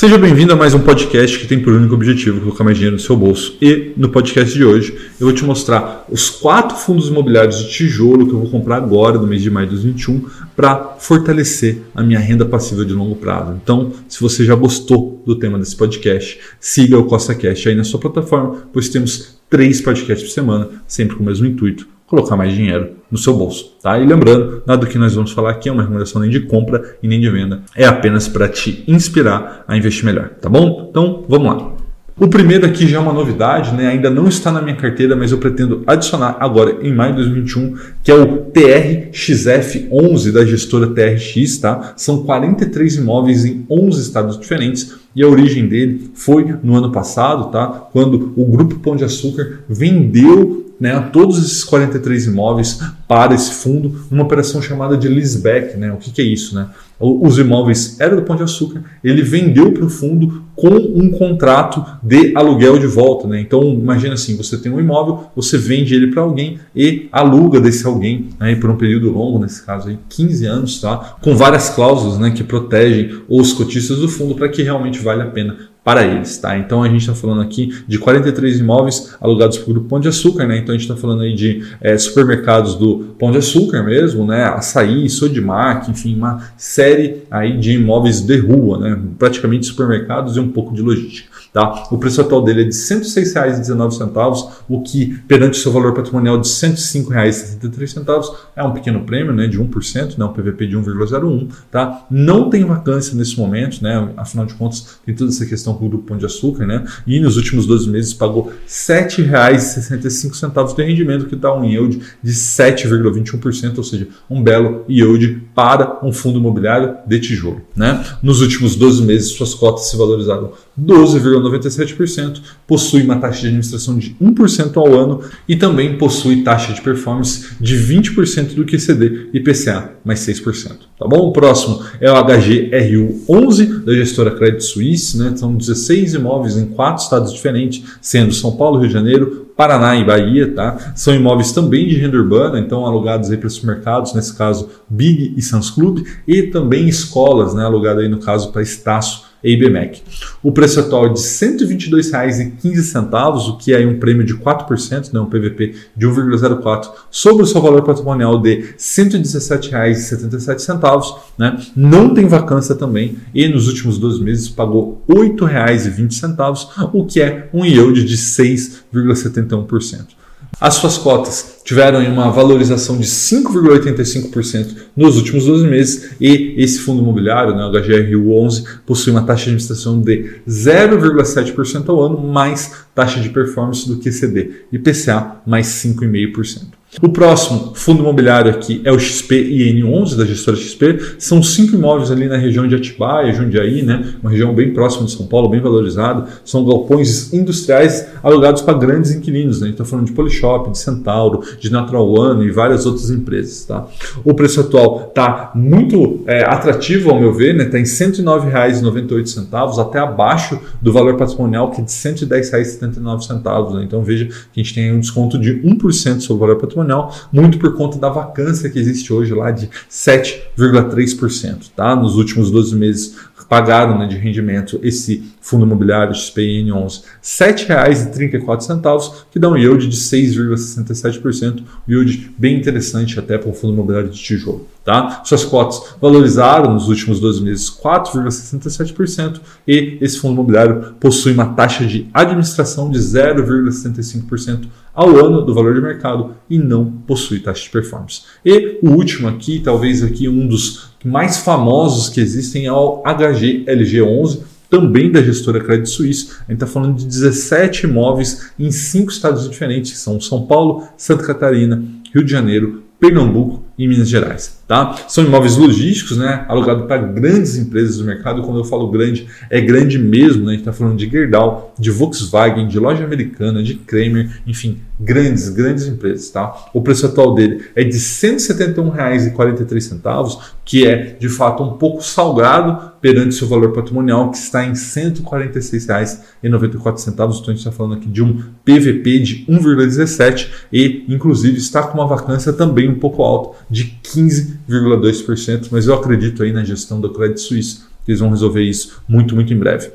Seja bem-vindo a mais um podcast que tem por único objetivo colocar mais dinheiro no seu bolso. E no podcast de hoje eu vou te mostrar os quatro fundos imobiliários de tijolo que eu vou comprar agora, no mês de maio de 2021, para fortalecer a minha renda passiva de longo prazo. Então, se você já gostou do tema desse podcast, siga o Costa Cash aí na sua plataforma, pois temos três podcasts por semana, sempre com o mesmo intuito colocar mais dinheiro no seu bolso. Tá? E lembrando, nada do que nós vamos falar aqui é uma recomendação nem de compra e nem de venda, é apenas para te inspirar a investir melhor, tá bom? Então, vamos lá. O primeiro aqui já é uma novidade, né? ainda não está na minha carteira, mas eu pretendo adicionar agora em maio de 2021, que é o TRXF11 da gestora TRX. Tá? São 43 imóveis em 11 estados diferentes e a origem dele foi no ano passado, tá? quando o Grupo Pão de Açúcar vendeu né, todos esses 43 imóveis para esse fundo, numa operação chamada de leaseback. Né? O que, que é isso? Né? Os imóveis eram do Pão de Açúcar, ele vendeu para o fundo com um contrato de aluguel de volta. Né? Então, imagina assim: você tem um imóvel, você vende ele para alguém e aluga desse alguém né, por um período longo, nesse caso aí, 15 anos, tá? com várias cláusulas né, que protegem os cotistas do fundo para que realmente vale a pena para eles, tá? Então a gente está falando aqui de 43 imóveis alugados para Grupo Pão de Açúcar, né? Então a gente está falando aí de é, supermercados do Pão de Açúcar mesmo, né? Açaí, Sodimac, enfim, uma série aí de imóveis de rua, né? Praticamente supermercados e um pouco de logística. Tá? O preço atual dele é de R$ 106,19, o que, perante o seu valor patrimonial de R$ 105,73, é um pequeno prêmio né, de 1%, né, um PVP de 1,01. Tá? Não tem vacância nesse momento, né, afinal de contas, tem toda essa questão com o Grupo Pão de Açúcar, né, e nos últimos 12 meses pagou R$ 7,65 de rendimento, que dá um yield de 7,21%, ou seja, um belo yield para um fundo imobiliário de tijolo. Né? Nos últimos 12 meses, suas cotas se valorizaram 12,97%, possui uma taxa de administração de 1% ao ano e também possui taxa de performance de 20% do QCD e PCA mais 6%. Tá bom? O próximo é o HGRU11 da gestora Credit Suisse, né? São 16 imóveis em quatro estados diferentes, sendo São Paulo, Rio de Janeiro, Paraná e Bahia, tá? São imóveis também de renda urbana, então alugados aí para supermercados, nesse caso Big e Sans Club, e também escolas, né? Alugado aí no caso para Estácio IBMEC. O preço atual é de R$ 122,15, o que é um prêmio de 4%, né, um PVP de 1,04 sobre o seu valor patrimonial de R$ 117,77. Né? Não tem vacância também e nos últimos dois meses pagou R$ 8,20, o que é um yield de 6,71%. As suas cotas tiveram uma valorização de 5,85% nos últimos 12 meses e esse fundo imobiliário, né, o HGRU11, possui uma taxa de administração de 0,7% ao ano, mais taxa de performance do QCD, IPCA mais 5,5%. O próximo fundo imobiliário aqui é o XP-IN11 da gestora XP. São cinco imóveis ali na região de Atibaia, Jundiaí, né? uma região bem próxima de São Paulo, bem valorizada. São galpões industriais alugados para grandes inquilinos. Né? Está falando de Polishop, de Centauro, de Natural One e várias outras empresas. Tá? O preço atual está muito é, atrativo, ao meu ver, está né? Tá em R$ 109,98, até abaixo do valor patrimonial, que é de R$ 110,79. Né? Então veja que a gente tem um desconto de 1% sobre o valor patrimonial patrimonial, muito por conta da vacância que existe hoje lá de 7,3%. Tá? Nos últimos 12 meses pagaram né, de rendimento esse fundo imobiliário XPN11 R$ 7,34, que dá um yield de 6,67%, um yield bem interessante até para um fundo imobiliário de tijolo. Tá? Suas cotas valorizaram nos últimos 12 meses 4,67% e esse fundo imobiliário possui uma taxa de administração de 0,75% ao ano do valor de mercado e não possui taxa de performance. E o último aqui, talvez aqui um dos mais famosos que existem é o HGLG11, também da gestora Credit Suisse. A gente está falando de 17 imóveis em cinco estados diferentes, que são São Paulo, Santa Catarina, Rio de Janeiro, Pernambuco e Minas Gerais. Tá? São imóveis logísticos, né? Alugado para grandes empresas do mercado. Quando eu falo grande, é grande mesmo, né? A gente está falando de Gerdau, de Volkswagen, de loja americana, de Kramer, enfim, grandes, grandes empresas, tá? O preço atual dele é de R$ 171,43, que é de fato um pouco salgado perante seu valor patrimonial, que está em R$ 146,94. Então a gente está falando aqui de um PVP de 1,17 e, inclusive, está com uma vacância também um pouco alta, de 15,2%. Mas eu acredito aí na gestão do Credit Suisse, eles vão resolver isso muito, muito em breve.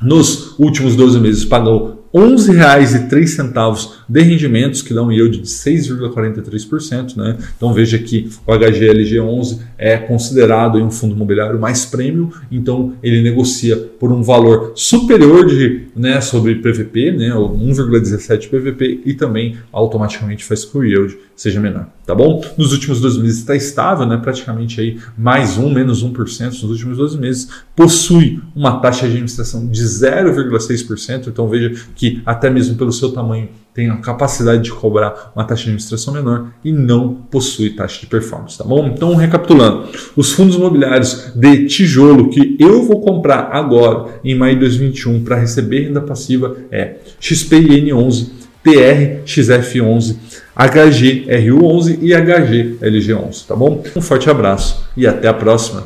Nos últimos 12 meses pagou R$ 11,03 de rendimentos, que dá um yield de 6,43%. Né? Então veja que o HGLG11 é considerado um fundo imobiliário mais premium, então ele negocia por um valor superior de, né, sobre PVP, né, 1,17 PVP, e também automaticamente faz com que o yield seja menor. Tá bom? Nos últimos 12 meses está estável, né, praticamente aí mais 1, menos 1% nos últimos 12 meses. Possui uma taxa de administração de 0,6%, então veja que até mesmo pelo seu tamanho tem a capacidade de cobrar uma taxa de administração menor e não possui taxa de performance, tá bom? Então, recapitulando, os fundos imobiliários de tijolo que eu vou comprar agora em maio de 2021 para receber renda passiva é XPIN11, TRXF11, HGRU11 e HGLG11, tá bom? Um forte abraço e até a próxima.